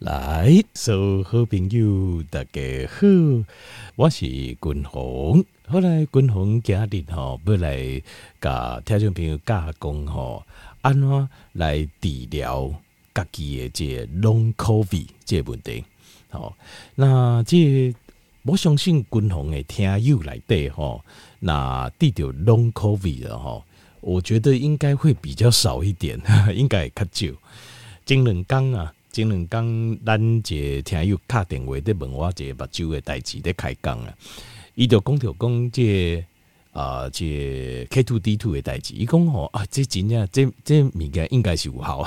来，所有好朋友大家好，我是君鸿。后来君鸿今日吼要来甲听众朋友教讲吼，安怎来治疗家己的这 Long COVID 这个问题。好，那这个、我相信君鸿的听友来对吼，那治疗 Long COVID 的吼，我觉得应该会比较少一点，应该较少。前两天啊。前两天，咱一个听友打电话在问我一个目睭的代志在开讲啊，伊就讲着讲这啊这 K two D two 的代志，伊讲吼啊，这真正这这物件应该是有效。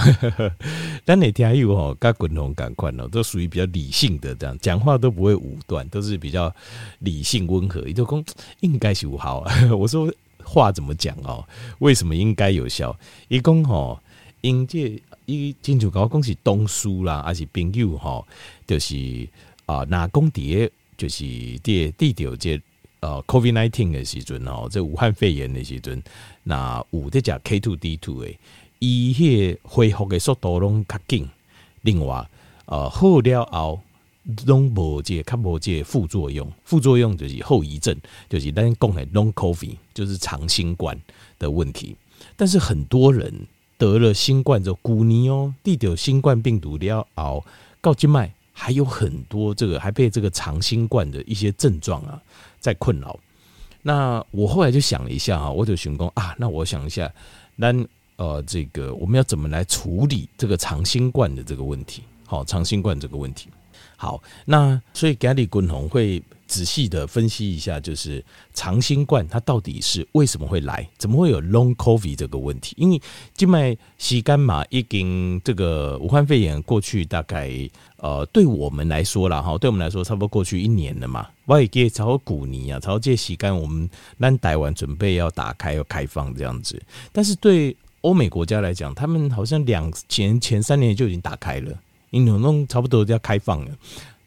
咱的听友吼，甲滚同感款哦，都属于比较理性的这样，讲话都不会武断，都是比较理性温和。伊就讲应该是有效。我说话怎么讲哦？为什么应该有效？伊讲吼，因这。伊亲像甲我讲是同事啦，还是朋友吼，就是啊，那讲伫诶就是伫伫着这呃 COVID nineteen 的时阵吼，这武汉肺炎的时阵，那有这只 K two D two 诶，伊迄个恢复的速度拢较紧。另外，呃，好了后拢无这较无这副作用，副作用就是后遗症，就是咱讲的 Long COVID，就是长新冠的问题。但是很多人。得了新冠之后，古尼哦，地有新冠病毒要熬告静脉，还有很多这个还被这个长新冠的一些症状啊在困扰。那我后来就想了一下啊，我就寻工啊，那我想一下，那呃，这个我们要怎么来处理这个长新冠的这个问题？好，长新冠这个问题。好，那所以 Gary 滚红会。仔细的分析一下，就是长新冠它到底是为什么会来？怎么会有 Long COVID 这个问题？因为静脉吸干嘛，已经这个武汉肺炎过去大概呃，对我们来说了哈，对我们来说差不多过去一年了嘛。我也给朝古尼啊，朝这吸干，我们南台湾准备要打开要开放这样子。但是对欧美国家来讲，他们好像两前前三年就已经打开了，因为弄差不多就要开放了。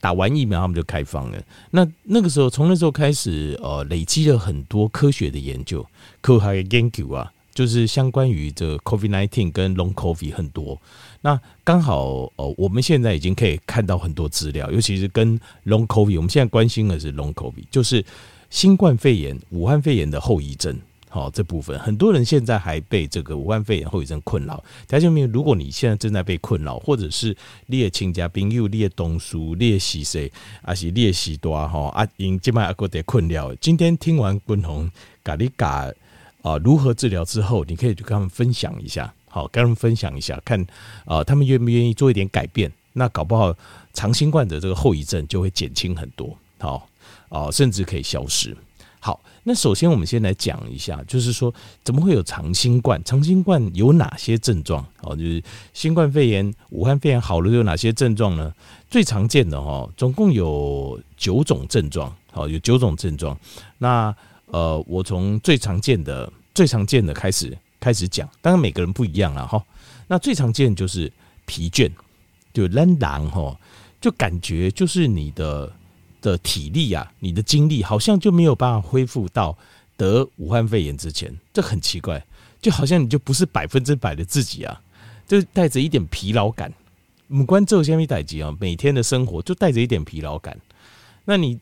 打完疫苗，他们就开放了。那那个时候，从那时候开始，呃，累积了很多科学的研究，科学研究啊，就是相关于这 COVID nineteen 跟 Long COVID 很多。那刚好，呃，我们现在已经可以看到很多资料，尤其是跟 Long COVID，我们现在关心的是 Long COVID，就是新冠肺炎、武汉肺炎的后遗症。好，这部分很多人现在还被这个武汉肺炎后遗症困扰。大家就明，如果你现在正在被困扰，或者是你的亲家朋友、你的同事、你的是谁，还是你的是大哈啊，因今麦阿哥得困扰。今天听完君鸿咖哩咖啊如何治疗之后，你可以去跟他们分享一下，好，跟他们分享一下，看啊他们愿不愿意做一点改变。那搞不好长新冠的这个后遗症就会减轻很多，好啊，甚至可以消失。好，那首先我们先来讲一下，就是说怎么会有长新冠？长新冠有哪些症状？哦，就是新冠肺炎、武汉肺炎好了有哪些症状呢？最常见的哈，总共有九种症状。好，有九种症状。那呃，我从最常见的、最常见的开始开始讲。当然每个人不一样了哈。那最常见就是疲倦，就懒懒哈，就感觉就是你的。的体力啊，你的精力好像就没有办法恢复到得武汉肺炎之前，这很奇怪，就好像你就不是百分之百的自己啊，就带着一点疲劳感。五官皱下面代志啊，每天的生活就带着一点疲劳感。那你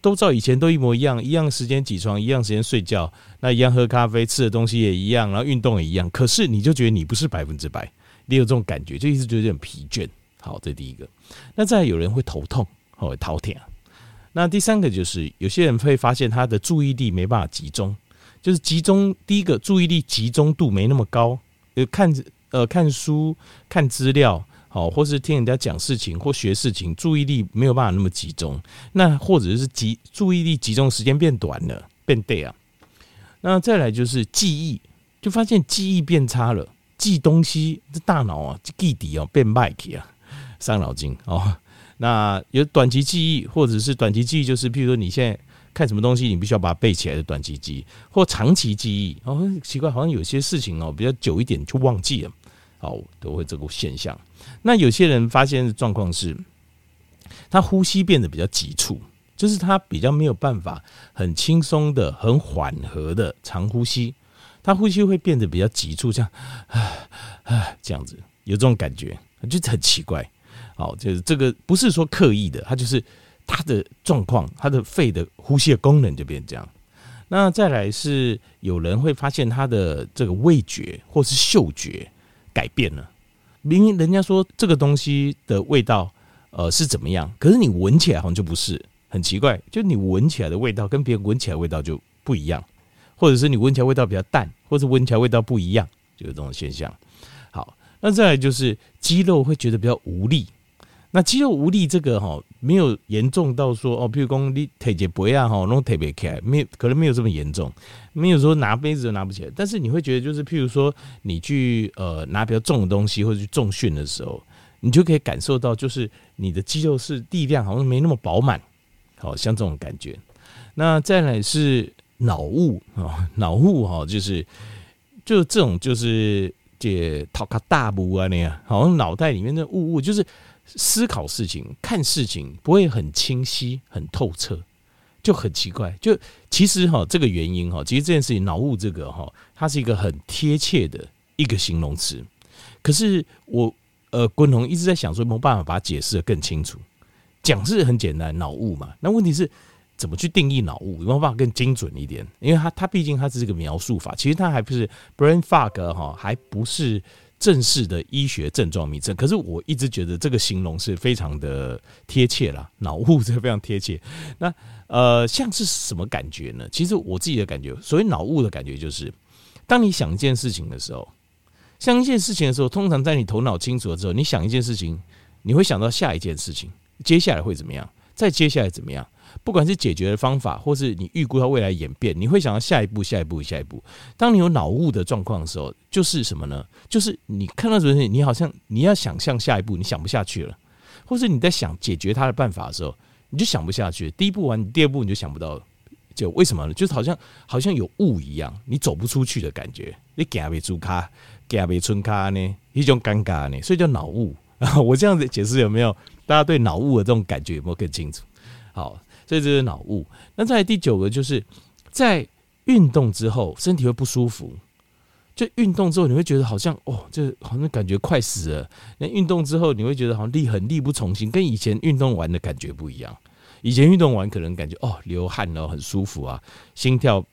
都照以前都一模一样，一样时间起床，一样时间睡觉，那一样喝咖啡，吃的东西也一样，然后运动也一样。可是你就觉得你不是百分之百，你有这种感觉，就一直觉得有点疲倦。好，这第一个。那再有人会头痛，会头痛。那第三个就是有些人会发现他的注意力没办法集中，就是集中第一个注意力集中度没那么高，呃，看呃看书看资料好，或是听人家讲事情或学事情，注意力没有办法那么集中。那或者是集注意力集中时间变短了，变对啊。那再来就是记忆，就发现记忆变差了，记东西这大脑啊记忆哦变慢去啊，伤脑筋哦。那有短期记忆，或者是短期记忆，就是譬如说你现在看什么东西，你必须要把它背起来的短期记忆，或长期记忆。哦，奇怪，好像有些事情哦比较久一点就忘记了，哦，都会这个现象。那有些人发现的状况是，他呼吸变得比较急促，就是他比较没有办法很轻松的、很缓和的长呼吸，他呼吸会变得比较急促，这样，唉唉，这样子有这种感觉，就很奇怪。好，就是这个不是说刻意的，它就是它的状况，它的肺的呼吸的功能就变这样。那再来是有人会发现他的这个味觉或是嗅觉改变了，明明人家说这个东西的味道呃是怎么样，可是你闻起来好像就不是，很奇怪，就你闻起来的味道跟别人闻起来味道就不一样，或者是你闻起来味道比较淡，或者闻起来味道不一样，就有这种现象。好，那再来就是肌肉会觉得比较无力。那肌肉无力这个哈没有严重到说哦，譬如说你腿脚不啊哈弄特别起来，没有可能没有这么严重，没有说拿杯子都拿不起来，但是你会觉得就是譬如说你去呃拿比较重的东西或者去重训的时候，你就可以感受到就是你的肌肉是力量好像没那么饱满，好像这种感觉。那再来是脑雾啊，脑雾哈就是就这种就是这头壳大雾啊那样，好像脑袋里面的雾雾就是。思考事情、看事情不会很清晰、很透彻，就很奇怪。就其实哈，这个原因哈，其实这件事情脑雾这个哈，它是一个很贴切的一个形容词。可是我呃，滚红一直在想说，没有办法把它解释得更清楚。讲是很简单，脑雾嘛。那问题是怎么去定义脑雾？有没有办法更精准一点？因为它它毕竟它是这个描述法，其实它还不是 brain fog 哈，还不是。正式的医学症状名称，可是我一直觉得这个形容是非常的贴切啦，脑雾这非常贴切。那呃，像是什么感觉呢？其实我自己的感觉，所谓脑雾的感觉，就是当你想一件事情的时候，想一件事情的时候，通常在你头脑清楚了之后，你想一件事情，你会想到下一件事情，接下来会怎么样，再接下来怎么样。不管是解决的方法，或是你预估它未来演变，你会想到下一步、下一步、下一步。当你有脑雾的状况的时候，就是什么呢？就是你看到这东西，你好像你要想象下一步，你想不下去了，或是你在想解决它的办法的时候，你就想不下去。第一步完，第二步你就想不到，就为什么呢？就是好像好像有雾一样，你走不出去的感觉。你行不出卡，行不出卡呢？一种尴尬呢，所以叫脑雾。我这样子解释有没有？大家对脑雾的这种感觉有没有更清楚？好。所以这是脑雾。那再第九个，就是在运动之后，身体会不舒服。就运动之后，你会觉得好像哦，这好像感觉快死了。那运动之后，你会觉得好像力很力不从心，跟以前运动完的感觉不一样。以前运动完可能感觉哦，流汗了很舒服啊，心跳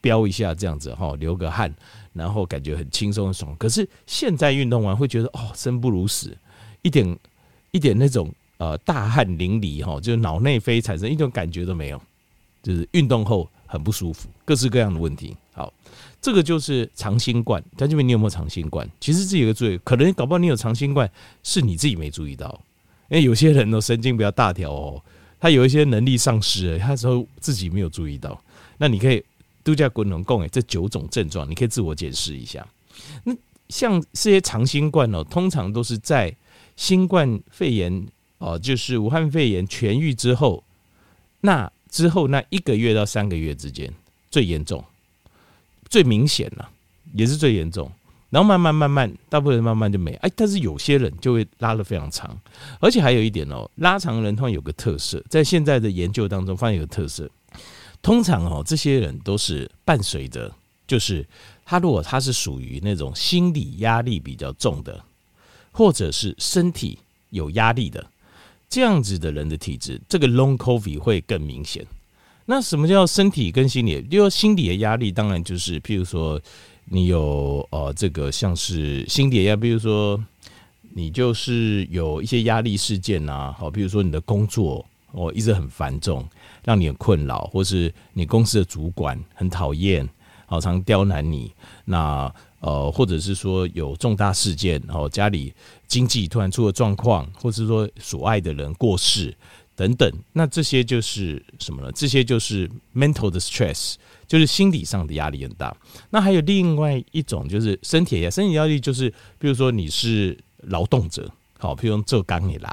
飙一下这样子哈，流个汗，然后感觉很轻松很爽。可是现在运动完会觉得哦，生不如死，一点一点那种。呃，大汗淋漓哈，就是脑内啡产生一种感觉都没有，就是运动后很不舒服，各式各样的问题。好，这个就是长新冠。在这边你有没有长新冠？其实这有个注意，可能搞不好你有长新冠，是你自己没注意到。因为有些人呢，神经比较大条哦，他有一些能力丧失了，他说自己没有注意到。那你可以度假滚龙共诶，这九种症状，你可以自我解释一下。那像这些长新冠哦，通常都是在新冠肺炎。哦，就是武汉肺炎痊愈之后，那之后那一个月到三个月之间最严重、最明显了，也是最严重。然后慢慢慢慢，大部分人慢慢就没。哎，但是有些人就会拉的非常长，而且还有一点哦，拉长人通常有个特色，在现在的研究当中发现有个特色，通常哦，这些人都是伴随着，就是他如果他是属于那种心理压力比较重的，或者是身体有压力的。这样子的人的体质，这个 long COVID 会更明显。那什么叫身体跟心理？就心理的压力，当然就是譬如说你有呃这个像是心理压，比如说你就是有一些压力事件啊，好，比如说你的工作哦一直很繁重，让你很困扰，或是你公司的主管很讨厌，好常刁难你，那。呃，或者是说有重大事件，然后家里经济突然出了状况，或者是说所爱的人过世等等，那这些就是什么呢？这些就是 mental 的 stress，就是心理上的压力很大。那还有另外一种就是身体压，身体压力就是，比如说你是劳动者，好，譬如做钢铁人，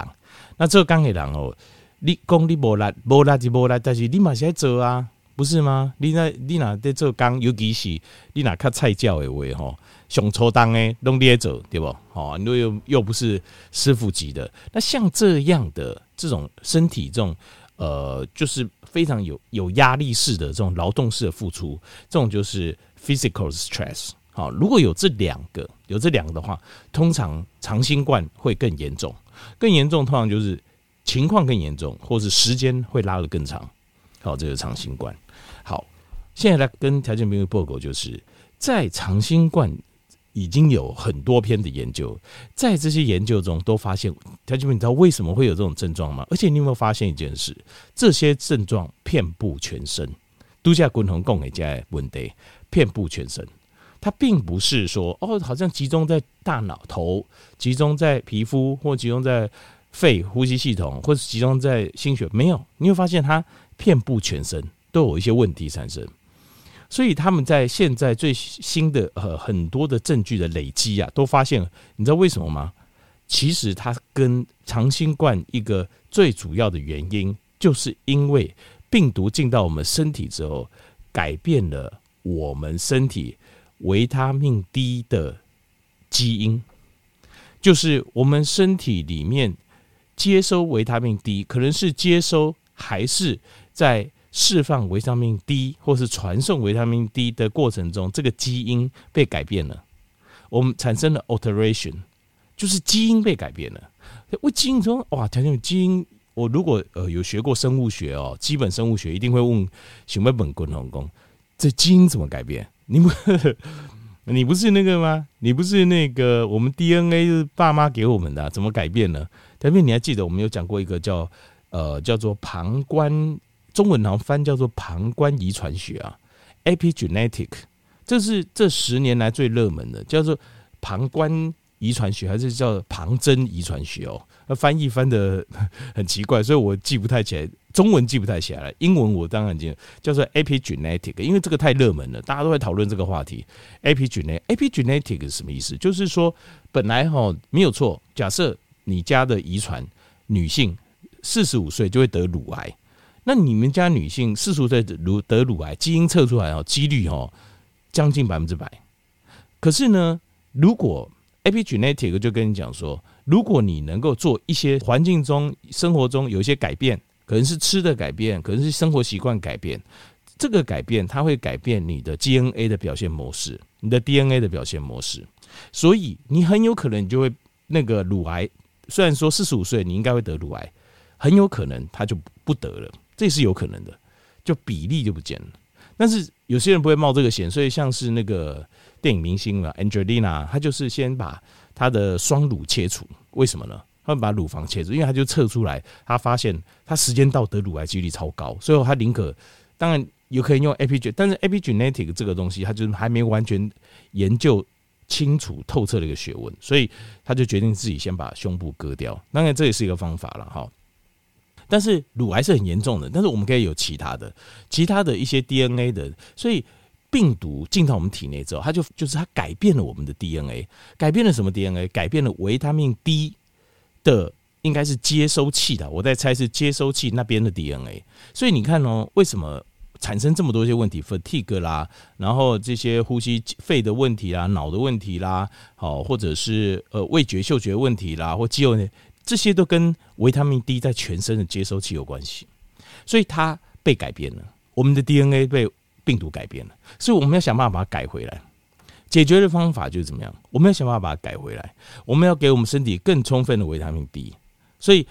那做钢铁人哦，你讲你无力，无力就无力，但是你嘛是在做啊。不是吗？你那你哪在做工，尤其是你哪看菜教的话吼，上初当诶，弄捏走对不？好，你又又不是师傅级的。那像这样的这种身体这种呃，就是非常有有压力式的这种劳动式的付出，这种就是 physical stress。好，如果有这两个有这两个的话，通常长新冠会更严重。更严重通常就是情况更严重，或是时间会拉得更长。好，这个长新冠。现在来跟条件朋友报告，就是在长新冠已经有很多篇的研究，在这些研究中都发现，条件朋友，你知道为什么会有这种症状吗？而且你有没有发现一件事？这些症状遍布全身，都在共同共一家问题，遍布全身。它并不是说哦，好像集中在大脑头，集中在皮肤，或集中在肺、呼吸系统，或者集中在心血，没有。你会发现它遍布全身，都有一些问题产生。所以他们在现在最新的呃很多的证据的累积啊，都发现，你知道为什么吗？其实它跟长新冠一个最主要的原因，就是因为病毒进到我们身体之后，改变了我们身体。维他命 D 的基因，就是我们身体里面接收维他命 D，可能是接收还是在释放维他命 D，或是传送维他命 D 的过程中，这个基因被改变了，我们产生了 alteration，就是基因被改变了。为基因说哇，条件基因，我如果呃有学过生物学哦，基本生物学一定会问熊本本滚龙工，这基因怎么改变？你不，你不是那个吗？你不是那个我们 DNA 是爸妈给我们的，怎么改变呢？特别你还记得我们有讲过一个叫呃叫做旁观，中文好像翻叫做旁观遗传学啊，epigenetic，这是这十年来最热门的，叫做旁观遗传学还是叫旁征遗传学哦？那翻译翻得 很奇怪，所以我记不太起来。中文记不太起来了，英文我当然记得，叫做 epigenetic，因为这个太热门了，大家都在讨论这个话题。epigenetic，epigenetic 是什么意思？就是说，本来哈没有错，假设你家的遗传女性四十五岁就会得乳癌，那你们家女性四十五岁得乳得乳癌，基因测出来哦，几率哦将近百分之百。可是呢，如果 epigenetic 就跟你讲说，如果你能够做一些环境中、生活中有一些改变。可能是吃的改变，可能是生活习惯改变。这个改变它会改变你的 DNA 的表现模式，你的 DNA 的表现模式。所以你很有可能你就会那个乳癌，虽然说四十五岁你应该会得乳癌，很有可能他就不得了，这是有可能的，就比例就不见了。但是有些人不会冒这个险，所以像是那个电影明星嘛，Angelina，她就是先把她的双乳切除，为什么呢？他们把乳房切除，因为他就测出来，他发现他时间到得乳癌几率超高，所以他宁可当然有可以用 epig，但是 epigenetic 这个东西，他就是还没完全研究清楚透彻的一个学问，所以他就决定自己先把胸部割掉。当然这也是一个方法了哈。但是乳癌是很严重的，但是我们可以有其他的，其他的一些 DNA 的，所以病毒进到我们体内之后，它就就是它改变了我们的 DNA，改变了什么 DNA？改变了维他命 D。的应该是接收器的，我在猜是接收器那边的 DNA。所以你看哦，为什么产生这么多些问题，fatigue 啦，然后这些呼吸、肺的问题啦、脑的问题啦，好，或者是呃味觉、嗅觉问题啦，或肌肉，这些都跟维他命 D 在全身的接收器有关系。所以它被改变了，我们的 DNA 被病毒改变了，所以我们要想办法把它改回来。解决的方法就是怎么样？我们要想办法把它改回来。我们要给我们身体更充分的维他命 D。所以，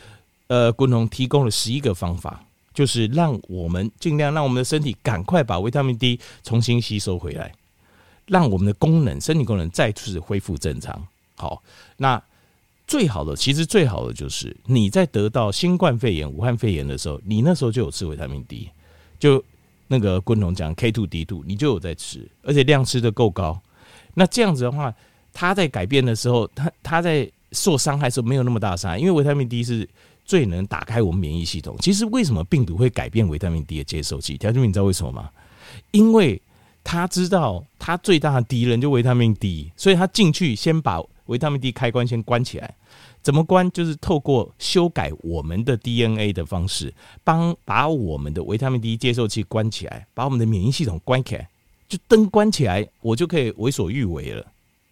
呃，滚筒提供了十一个方法，就是让我们尽量让我们的身体赶快把维他命 D 重新吸收回来，让我们的功能、身体功能再次恢复正常。好，那最好的，其实最好的就是你在得到新冠肺炎、武汉肺炎的时候，你那时候就有吃维他命 D，就那个滚龙讲 K two D two，你就有在吃，而且量吃得够高。那这样子的话，它在改变的时候，它它在受伤害的时候没有那么大伤害，因为维他命 D 是最能打开我们免疫系统。其实为什么病毒会改变维他命 D 的接收器？条件你知道为什么吗？因为他知道他最大的敌人就维他命 D，所以他进去先把维他命 D 开关先关起来。怎么关？就是透过修改我们的 DNA 的方式，帮把我们的维他命 D 接受器关起来，把我们的免疫系统关起来。就灯关起来，我就可以为所欲为了。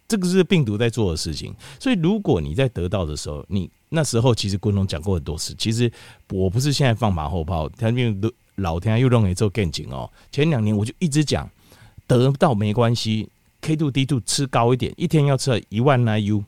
这个是病毒在做的事情。所以，如果你在得到的时候，你那时候其实观众讲过很多次。其实我不是现在放马后炮，他们老天又认为做更紧哦。前两年我就一直讲，得到没关系，K two D two 吃高一点，一天要吃一万 IU，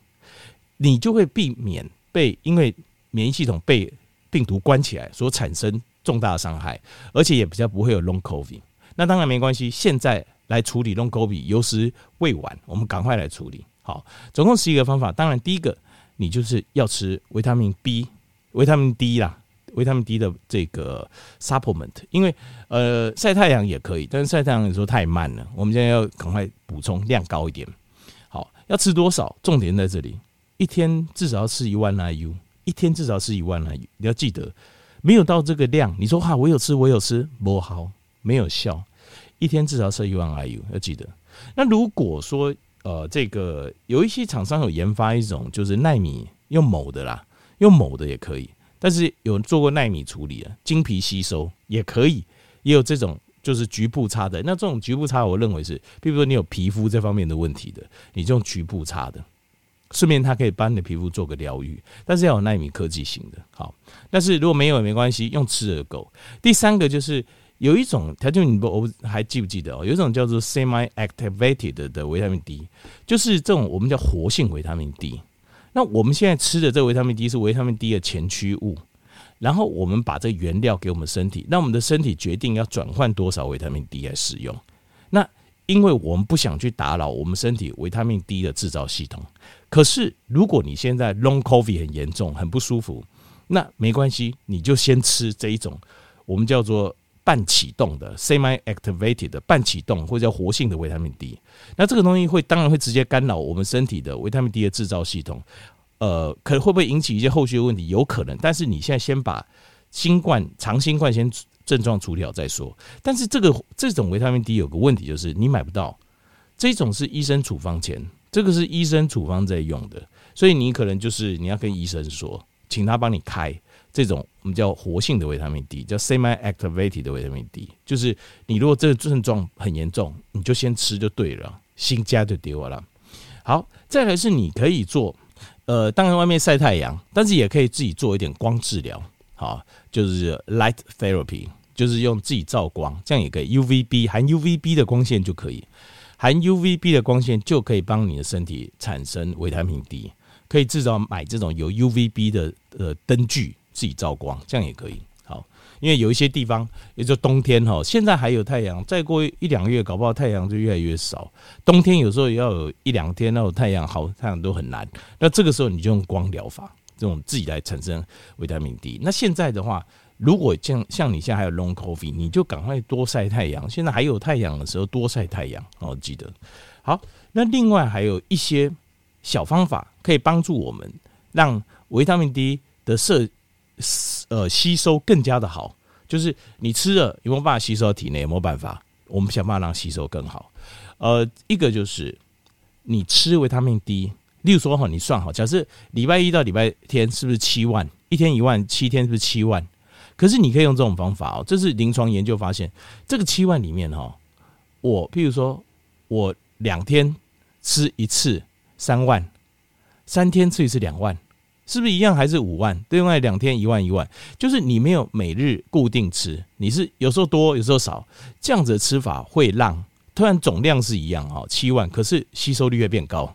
你就会避免被因为免疫系统被病毒关起来所产生重大的伤害，而且也比较不会有 long covid。那当然没关系，现在来处理 long covid 有时未晚，我们赶快来处理。好，总共十一个方法。当然，第一个你就是要吃维他命 B、维他命 D 啦，维他命 D 的这个 supplement。因为呃晒太阳也可以，但是晒太阳有时候太慢了，我们现在要赶快补充量高一点。好，要吃多少？重点在这里，一天至少要吃一万 IU，一天至少吃一万 IU。你要记得，没有到这个量，你说哈，我有吃，我有吃，不好，没有效。一天至少吃一万 IU，要记得。那如果说呃，这个有一些厂商有研发一种就是奈米用某的啦，用某的也可以，但是有做过奈米处理的，经皮吸收也可以，也有这种就是局部擦的。那这种局部擦，我认为是，比如说你有皮肤这方面的问题的，你就用局部擦的，顺便它可以帮你的皮肤做个疗愈，但是要有纳米科技型的。好，但是如果没有也没关系，用吃的够。第三个就是。有一种，它就你不，我还记不记得哦？有一种叫做 semi-activated 的维他命 D，就是这种我们叫活性维他命 D。那我们现在吃的这维他命 D 是维他命 D 的前驱物，然后我们把这原料给我们身体，那我们的身体决定要转换多少维他命 D 来使用。那因为我们不想去打扰我们身体维他命 D 的制造系统，可是如果你现在 Long COVID 很严重，很不舒服，那没关系，你就先吃这一种，我们叫做。半启动的 （semi-activated） 的半启动或者叫活性的维他命 D，那这个东西会当然会直接干扰我们身体的维他命 D 的制造系统，呃，可能会不会引起一些后续的问题？有可能，但是你现在先把新冠长新冠先症状处理好再说。但是这个这种维他命 D 有个问题就是你买不到，这种是医生处方前，这个是医生处方在用的，所以你可能就是你要跟医生说，请他帮你开。这种我们叫活性的维他命 D，叫 semi-activated 的维他命 D，就是你如果这个症状很严重，你就先吃就对了，新加就丢了。好，再来是你可以做，呃，当然外面晒太阳，但是也可以自己做一点光治疗，好，就是 light therapy，就是用自己照光，这样也可以，UVB 含 UVB 的光线就可以，含 UVB 的光线就可以帮你的身体产生维他命 D，可以至少买这种有 UVB 的呃灯具。自己照光，这样也可以。好，因为有一些地方，也就冬天哈，现在还有太阳，再过一两个月，搞不好太阳就越来越少。冬天有时候也要有一两天那种太阳，好太阳都很难。那这个时候你就用光疗法，这种自己来产生维他命 D。那现在的话，如果像像你现在还有 Long coffee，你就赶快多晒太阳。现在还有太阳的时候，多晒太阳哦，记得。好，那另外还有一些小方法可以帮助我们，让维他命 D 的摄呃，吸收更加的好，就是你吃了有没有办法吸收到体内？有没有办法？我们想办法让吸收更好。呃，一个就是你吃维他命 D，例如说哈，你算好，假设礼拜一到礼拜天是不是七万？一天一万，七天是不是七万？可是你可以用这种方法哦，这是临床研究发现，这个七万里面哈，我譬如说我两天吃一次三万，三天吃一次两万。是不是一样还是五万？另外两天一万一万，就是你没有每日固定吃，你是有时候多有时候少，这样子的吃法会让突然总量是一样哈，七万，可是吸收率会变高。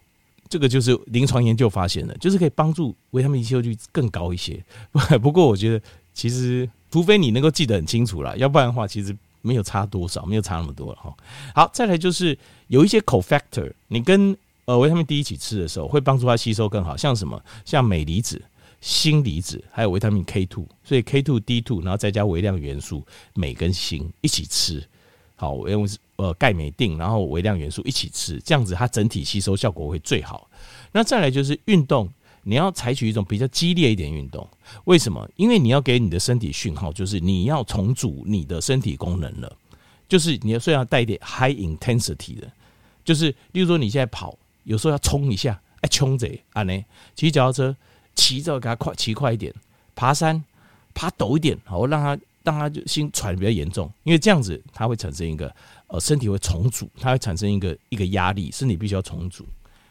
这个就是临床研究发现的，就是可以帮助维他命吸收率更高一些。不过我觉得其实除非你能够记得很清楚了，要不然的话其实没有差多少，没有差那么多了哈。好，再来就是有一些 cofactor，你跟呃，维他命 D 一起吃的时候，会帮助它吸收更好，像什么？像镁离子、锌离子，还有维他命 K two，所以 K two D two，然后再加微量元素镁跟锌一起吃，好，用呃钙镁锭，然后微量元素一起吃，这样子它整体吸收效果会最好。那再来就是运动，你要采取一种比较激烈一点运动，为什么？因为你要给你的身体讯号，就是你要重组你的身体功能了，就是你要虽然带一点 high intensity 的，就是例如说你现在跑。有时候要冲一下，哎，冲着啊呢，骑脚踏车骑着给它快骑快一点，爬山爬陡一点，好让它让它就心喘比较严重，因为这样子它会产生一个呃身体会重组，它会产生一个一个压力，身体必须要重组，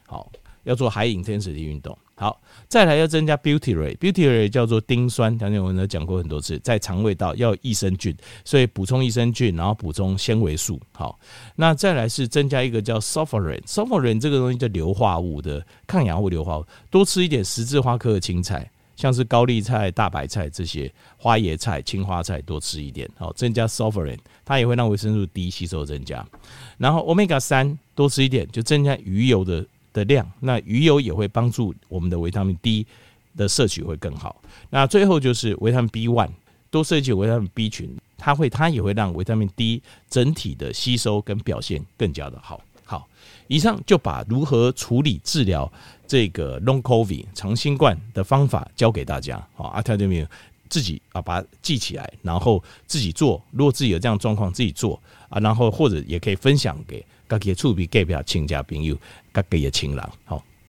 好，要做 high intensity 运动。好，再来要增加 butyrate，butyrate 叫做丁酸，刚才我们讲过很多次，在肠胃道要有益生菌，所以补充益生菌，然后补充纤维素。好，那再来是增加一个叫 s u f f e r i n s u f f e r i n 这个东西叫硫化物的抗氧化物硫化物，多吃一点十字花科的青菜，像是高丽菜、大白菜这些花椰菜、青花菜多吃一点，好增加 sulforaphane，它也会让维生素 D 吸收增加。然后 omega 三多吃一点，就增加鱼油的的量。那鱼油也会帮助我们的维他命 D 的摄取会更好。那最后就是维他命 B one，多摄取维他命 B 群，它会它也会让维他命 D 整体的吸收跟表现更加的好。好，以上就把如何处理治疗这个 Long COVID 长新冠的方法教给大家。好，阿泰这边自己啊把它记起来，然后自己做。如果自己有这样状况，自己做啊，然后或者也可以分享给各个厝边隔壁亲家朋友，各个的亲人。好。